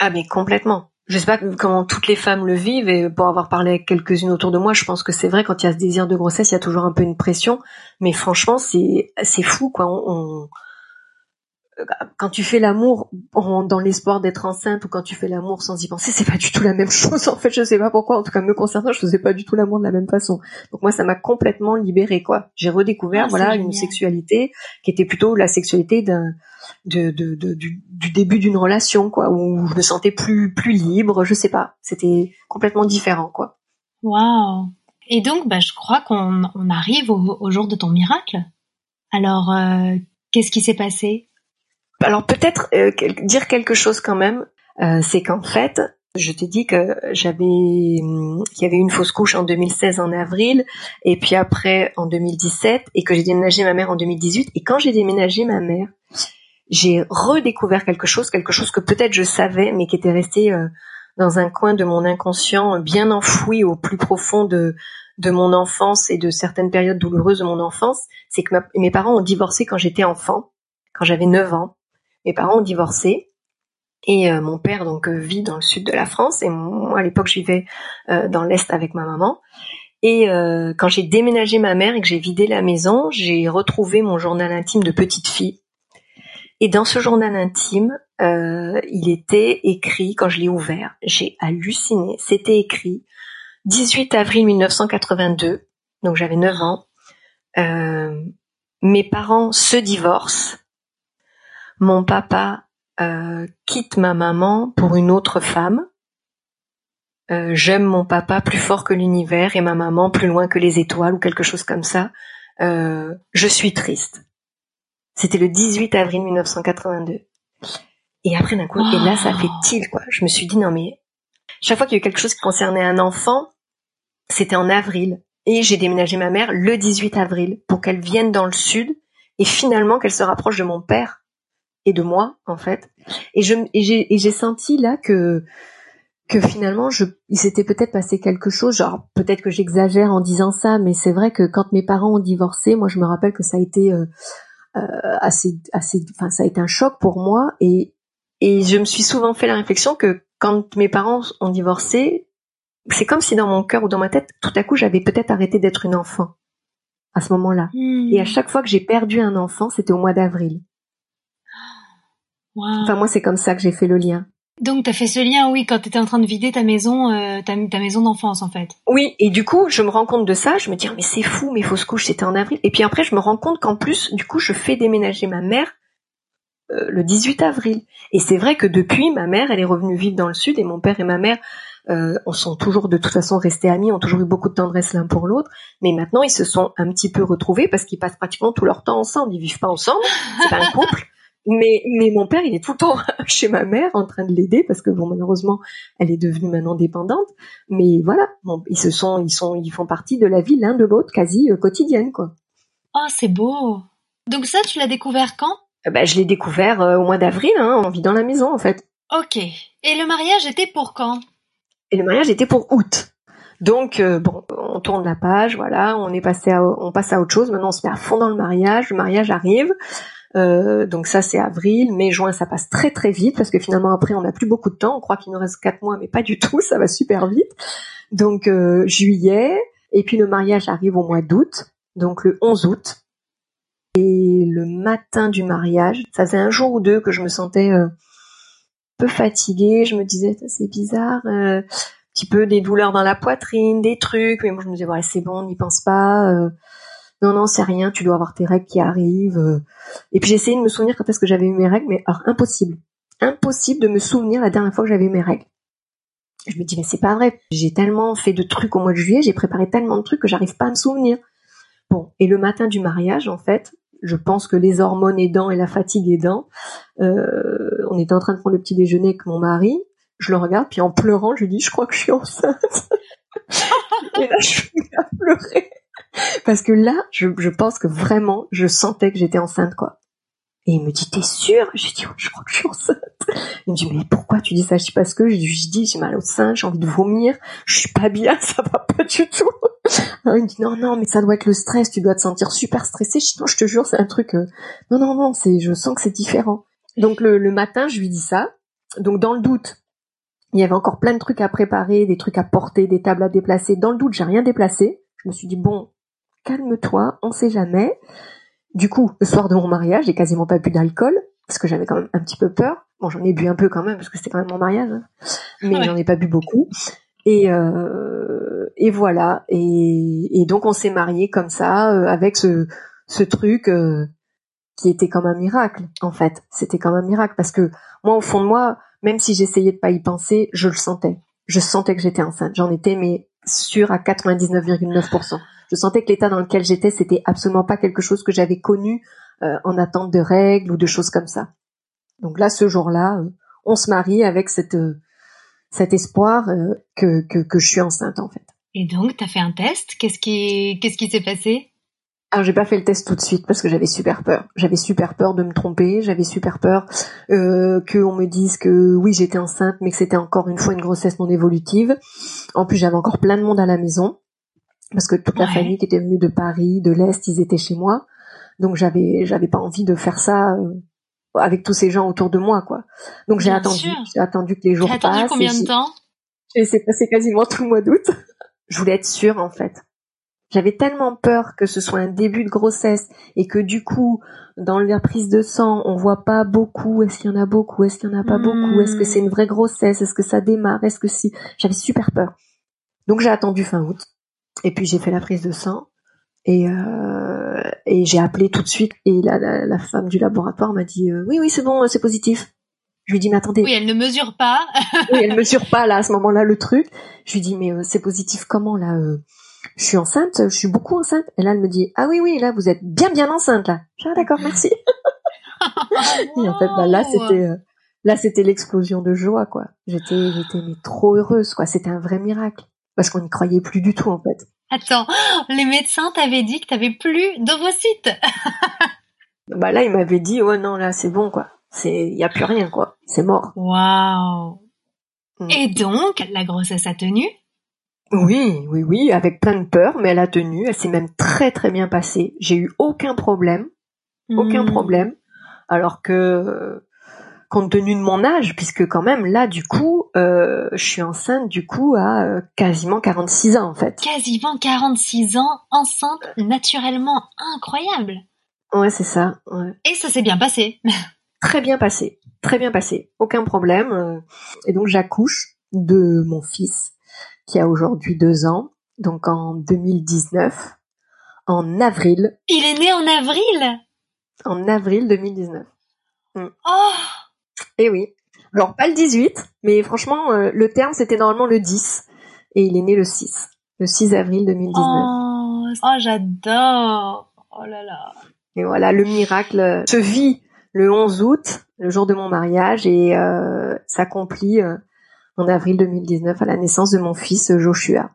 Ah mais complètement. Je sais pas comment toutes les femmes le vivent et pour avoir parlé avec quelques-unes autour de moi, je pense que c'est vrai quand il y a ce désir de grossesse, il y a toujours un peu une pression, mais franchement, c'est c'est fou quoi. Quand tu fais l'amour dans l'espoir d'être enceinte ou quand tu fais l'amour sans y penser, c'est pas du tout la même (laughs) chose. En fait, je sais pas pourquoi. En tout cas, me concernant, je faisais pas du tout l'amour de la même façon. Donc moi, ça m'a complètement libérée, quoi. J'ai redécouvert, ah, voilà, une sexualité qui était plutôt la sexualité d'un de, de, du, début d'une relation, quoi, où je me sentais plus plus libre. Je sais pas. C'était complètement différent, quoi. Waouh. Et donc, bah, je crois qu'on on arrive au, jour de ton miracle. Alors, euh, qu'est-ce qui s'est passé? Alors peut-être euh, dire quelque chose quand même, euh, c'est qu'en fait, je t'ai dit que j'avais hum, qu'il y avait une fausse couche en 2016 en avril et puis après en 2017 et que j'ai déménagé ma mère en 2018 et quand j'ai déménagé ma mère, j'ai redécouvert quelque chose, quelque chose que peut-être je savais mais qui était resté euh, dans un coin de mon inconscient bien enfoui au plus profond de de mon enfance et de certaines périodes douloureuses de mon enfance, c'est que mes parents ont divorcé quand j'étais enfant, quand j'avais 9 ans. Mes parents ont divorcé et euh, mon père donc euh, vit dans le sud de la France et moi à l'époque je vivais euh, dans l'est avec ma maman. Et quand j'ai déménagé ma mère et que j'ai vidé la maison, j'ai retrouvé mon journal intime de petite fille. Et dans ce journal intime, il était écrit quand je l'ai ouvert, j'ai halluciné. C'était écrit 18 avril 1982, donc j'avais 9 ans. mes parents se divorcent mon papa euh, quitte ma maman pour une autre femme. Euh, j'aime mon papa plus fort que l'univers et ma maman plus loin que les étoiles ou quelque chose comme ça. Euh, je suis triste. C'était le 18 avril 1982. Et après d'un coup, et là ça fait tilt quoi. Je me suis dit non mais chaque fois qu'il y a eu quelque chose qui concernait un enfant, c'était en avril. Et j'ai déménagé ma mère le 18 avril pour qu'elle vienne dans le sud et finalement qu'elle se rapproche de mon père et de moi en fait. Et je et j'ai senti là que que finalement je il s'était peut-être passé quelque chose genre peut-être que j'exagère en disant ça mais c'est vrai que quand mes parents ont divorcé moi je me rappelle que ça a été euh, euh, assez assez enfin ça a été un choc pour moi et et je me suis souvent fait la réflexion que quand mes parents ont divorcé c'est comme si dans mon cœur ou dans ma tête tout à coup j'avais peut-être arrêté d'être une enfant à ce moment-là hmm. et à chaque fois que j'ai perdu un enfant c'était au mois d'avril Enfin, moi, c'est comme ça que j'ai fait le lien. Donc, tu as fait ce lien, oui, quand tu étais en train de vider ta maison, euh, ta, maison d'enfance, en fait. Oui, et du coup, je me rends compte de ça. Je me dis, oh, mais c'est fou, mes fausses couches, c'était en avril. Et puis après, je me rends compte qu'en plus, du coup, je fais déménager ma mère euh, le 18 avril. Et c'est vrai que depuis, ma mère, elle est revenue vivre dans le sud, et mon père et ma mère euh, on sont toujours de toute façon restés amis, ont toujours eu beaucoup de tendresse l'un pour l'autre, mais maintenant ils se sont un petit peu retrouvés parce qu'ils passent pratiquement tout leur temps ensemble. Ils vivent pas ensemble, c'est pas un couple, mais, mais mon père, il est tout le temps (laughs) chez ma mère en train de l'aider parce que bon, malheureusement, elle est devenue maintenant dépendante. Mais voilà, bon, ils se sont, ils sont, ils font partie de la vie l'un de l'autre, quasi euh, quotidienne, quoi. Oh, c'est beau. Donc ça, tu l'as découvert quand? Eh ben, je l'ai découvert euh, au mois d'avril. Hein, on vit dans la maison, en fait. Ok. Et le mariage était pour quand? Et le mariage était pour août. Donc bon, on tourne la page, voilà, on est passé, à, on passe à autre chose. Maintenant, on se met à fond dans le mariage. Le mariage arrive. Euh, donc ça c'est avril, mai, juin, ça passe très très vite parce que finalement après on n'a plus beaucoup de temps. On croit qu'il nous reste quatre mois, mais pas du tout, ça va super vite. Donc euh, juillet, et puis le mariage arrive au mois d'août, donc le 11 août. Et le matin du mariage, ça faisait un jour ou deux que je me sentais euh, un peu fatiguée. Je me disais c'est bizarre, un petit peu des douleurs dans la poitrine, des trucs. Mais moi je me disais ouais c'est bon, n'y pense pas non non c'est rien, tu dois avoir tes règles qui arrivent. Euh. Et puis j'ai essayé de me souvenir quand est-ce que j'avais eu mes règles, mais alors impossible, impossible de me souvenir la dernière fois que j'avais eu mes règles. Je me dis mais c'est pas vrai, j'ai tellement fait de trucs au mois de juillet, j'ai préparé tellement de trucs que j'arrive pas à me souvenir. Bon, et le matin du mariage en fait, je pense que les hormones aidant et la fatigue aidant, euh, on était en train de prendre le petit déjeuner avec mon mari, je le regarde puis en pleurant je lui dis je crois que je suis enceinte. (laughs) et là je suis à pleurer. (laughs) Parce que là, je, je, pense que vraiment, je sentais que j'étais enceinte, quoi. Et il me dit, t'es sûre? J'ai dit, je crois que je suis enceinte. (laughs) Il me dit, mais pourquoi tu dis ça? Je dis, parce que je lui dis, j'ai mal au sein, j'ai envie de vomir, je suis pas bien, (laughs) ça va pas du tout. Alors il me dit, non, non, mais ça doit être le stress, tu dois te sentir super stressée. Je dis, non, je te jure, c'est un truc... Euh, non, non, non, c'est, je sens que c'est différent. Donc le, le matin, je lui dis ça. Donc dans le doute, il y avait encore plein de trucs à préparer, des trucs à porter, des tables à déplacer. Dans le doute, j'ai rien déplacé. Je me suis dit, bon, calme-toi, on sait jamais. Du coup, le soir de mon mariage, j'ai quasiment pas bu d'alcool parce que j'avais quand même un petit peu peur. Bon, j'en ai bu un peu quand même parce que c'était quand même mon mariage, hein. mais j'en ai pas bu beaucoup. Et, euh, et voilà. Et, donc on s'est mariés comme ça euh, avec ce, ce truc euh, qui était comme un miracle en fait. C'était comme un miracle parce que moi au fond de moi, même si j'essayais de pas y penser, je le sentais. Je sentais que j'étais enceinte. J'en étais mais sûre à 99,9% je sentais que l'état dans lequel j'étais, c'était absolument pas quelque chose que j'avais connu euh, en attente de règles ou de choses comme ça. Donc là, ce jour-là, euh, on se marie avec cette, euh, cet espoir que, que, je suis enceinte en fait. Et donc, tu as fait un test? Qu'est-ce qui qu'est-ce qui s'est passé? Alors j'ai pas fait le test tout de suite parce que j'avais super peur. J'avais super peur de me tromper. J'avais super peur euh, qu'on me dise que oui j'étais enceinte, mais que c'était encore une fois une grossesse non évolutive. En plus j'avais encore plein de monde à la maison parce que toute la famille qui était venue de Paris, de l'Est, ils étaient chez moi. Donc j'avais j'avais pas envie de faire ça euh, avec tous ces gens autour de moi quoi. Donc j'ai attendu, j'ai attendu que les jours passent. attendu combien de temps? Et c'est passé quasiment tout le mois d'août. Je voulais être sûre en fait. J'avais tellement peur que ce soit un début de grossesse et que du coup, dans la prise de sang, on voit pas beaucoup. Est-ce qu'il y en a beaucoup? Est-ce qu'il y en a pas beaucoup? Est-ce que c'est une vraie grossesse? Est-ce que ça démarre? Est-ce que si? J'avais super peur. Donc j'ai attendu fin août. Et puis j'ai fait la prise de sang et, euh, et j'ai appelé tout de suite et la, la, femme du laboratoire m'a dit euh, oui oui c'est bon c'est positif. Je lui dis mais attendez. Oui elle ne mesure pas. oui elle mesure pas là à ce moment-là le truc. Je lui dis mais euh, c'est positif comment là euh, Je suis enceinte, je suis beaucoup enceinte. Et là elle me dit ah oui oui là vous êtes bien bien enceinte là. Ah d'accord merci. (laughs) et en fait bah, là c'était euh, là c'était l'explosion de joie quoi. J'étais j'étais mais trop heureuse quoi. C'était un vrai miracle parce qu'on n'y croyait plus du tout en fait. Attends, (gasps) les médecins t'avaient dit que t'avais plus d'ovocytes. (laughs) bah là, ils m'avaient dit ouais non là c'est bon quoi, c'est y a plus rien quoi, c'est mort. Waouh. Mm. Et donc la grossesse a tenu? Oui, oui, oui, avec plein de peur, mais elle a tenu. Elle s'est même très très bien passée. J'ai eu aucun problème, aucun mm. problème. Alors que compte tenu de mon âge, puisque quand même là, du coup, euh, je suis enceinte du coup à euh, quasiment 46 ans en fait. Quasiment 46 ans, enceinte naturellement, incroyable. Ouais, c'est ça. Ouais. Et ça s'est bien passé. (laughs) très bien passé, très bien passé, aucun problème. Euh. Et donc j'accouche de mon fils qui a aujourd'hui deux ans, donc en 2019, en avril. Il est né en avril. En avril 2019. Oh eh oui. Alors pas le 18, mais franchement, euh, le terme c'était normalement le 10. Et il est né le 6. Le 6 avril 2019. Oh, oh j'adore. Oh là là. Et voilà, le miracle se vit le 11 août, le jour de mon mariage, et euh, s'accomplit euh, en avril 2019 à la naissance de mon fils Joshua.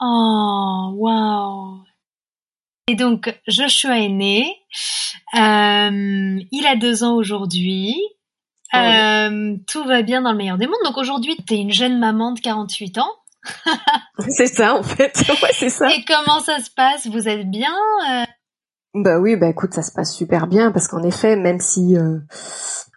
Oh, wow. Et donc, Joshua est né. Euh, il a deux ans aujourd'hui. Euh, tout va bien dans le meilleur des mondes. Donc aujourd'hui, tu es une jeune maman de 48 ans. (laughs) c'est ça en fait. (laughs) Ouais, c'est ça. Et comment ça se passe? Vous êtes bien euh? Bah oui, bah écoute, ça se passe super bien parce qu'en effet, même si euh,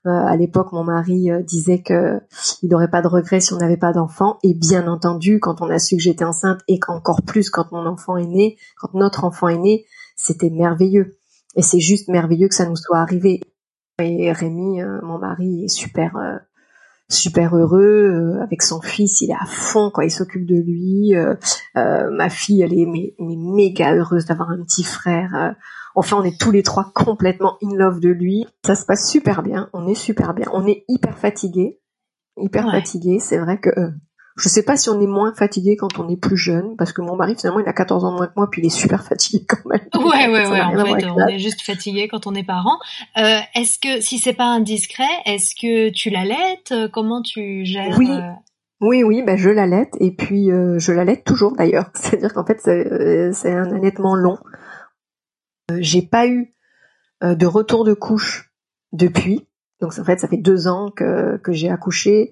euh, à l'époque mon mari disait que il n'aurait pas de regrets si on n'avait pas d'enfant, et bien entendu, quand on a su que j'étais enceinte et qu'encore plus quand mon enfant est né, quand notre enfant est né, c'était merveilleux. Et c'est juste merveilleux que ça nous soit arrivé. Et Rémi, mon mari, est super super heureux euh, avec son fils, il est à fond quand il s'occupe de lui. Euh, euh, ma fille, elle est méga heureuse d'avoir un petit frère. Enfin, on est tous les trois complètement in love de lui. Ça se passe super bien, on est super bien. On est hyper fatigué, hyper fatigué. C'est vrai que je sais pas si on est moins fatigué quand on est plus jeune, parce que mon mari finalement il a 14 ans de moins que moi, puis il est super fatigué quand même. Ouais, ouais, ouais. En fait, on est juste fatigué quand on est parent. Euh, est-ce que, si c'est pas indiscret, est-ce que tu l'allaites? Comment tu gères Oui. Euh? Oui, oui, ben je l'allaite et puis euh, je l'allaite toujours d'ailleurs. (laughs) C'est-à-dire qu'en fait c'est un allaitement long. J'ai pas eu de retour de couche depuis. Donc en fait ça fait deux ans que, que j'ai accouché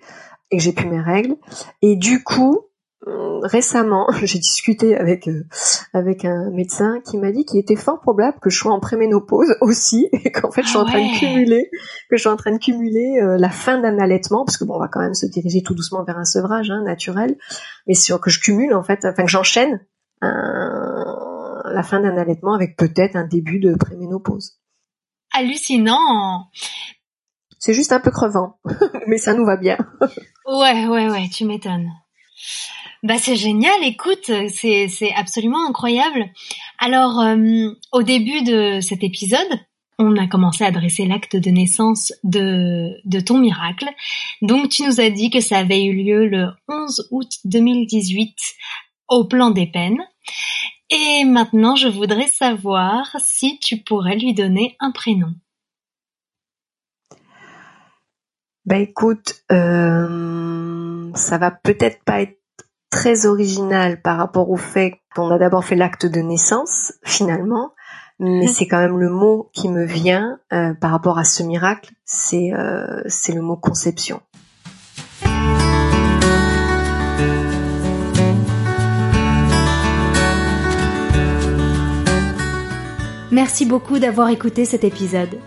et que j'ai pu mes règles. Et du coup, euh, récemment, (laughs) j'ai discuté avec euh, avec un médecin qui m'a dit qu'il était fort probable que je sois en préménopause aussi (laughs) et qu'en fait je suis en train de ah cumuler que je suis en train de cumuler euh, la fin d'un allaitement parce que bon on va quand même se diriger tout doucement vers un sevrage hein, naturel mais sur que je cumule en fait enfin que j'enchaîne la fin d'un allaitement avec peut-être un début de préménopause. Hallucinant. C'est juste un peu crevant, (laughs) mais ça nous va bien. ouais, ouais, ouais, tu m'étonnes. Bah c'est génial, écoute, c'est c'est absolument incroyable. Alors euh, au début de cet épisode, on a commencé à dresser l'acte de naissance de de ton miracle. Donc tu nous as dit que ça avait eu lieu le 11 août 2018 au plan des peines. Et maintenant, je voudrais savoir si tu pourrais lui donner un prénom. Bah écoute, euh, ça va peut-être pas être très original par rapport au fait qu'on a d'abord fait l'acte de naissance, finalement, mais c'est quand même le mot qui me vient euh, par rapport à ce miracle, c'est euh, c'est le mot conception. Merci beaucoup d'avoir écouté cet épisode.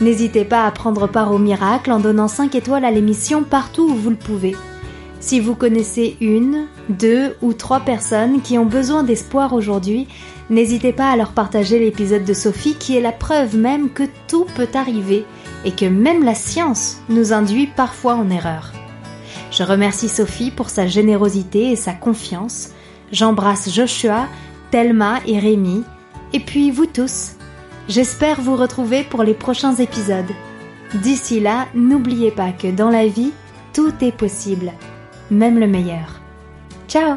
N'hésitez pas à prendre part au miracle en donnant 5 étoiles à l'émission partout où vous le pouvez. Si vous connaissez une, deux ou trois personnes qui ont besoin d'espoir aujourd'hui, n'hésitez pas à leur partager l'épisode de Sophie qui est la preuve même que tout peut arriver et que même la science nous induit parfois en erreur. Je remercie Sophie pour sa générosité et sa confiance. J'embrasse Joshua, Thelma et Rémi, et puis vous tous. J'espère vous retrouver pour les prochains épisodes. D'ici là, n'oubliez pas que dans la vie, tout est possible, même le meilleur. Ciao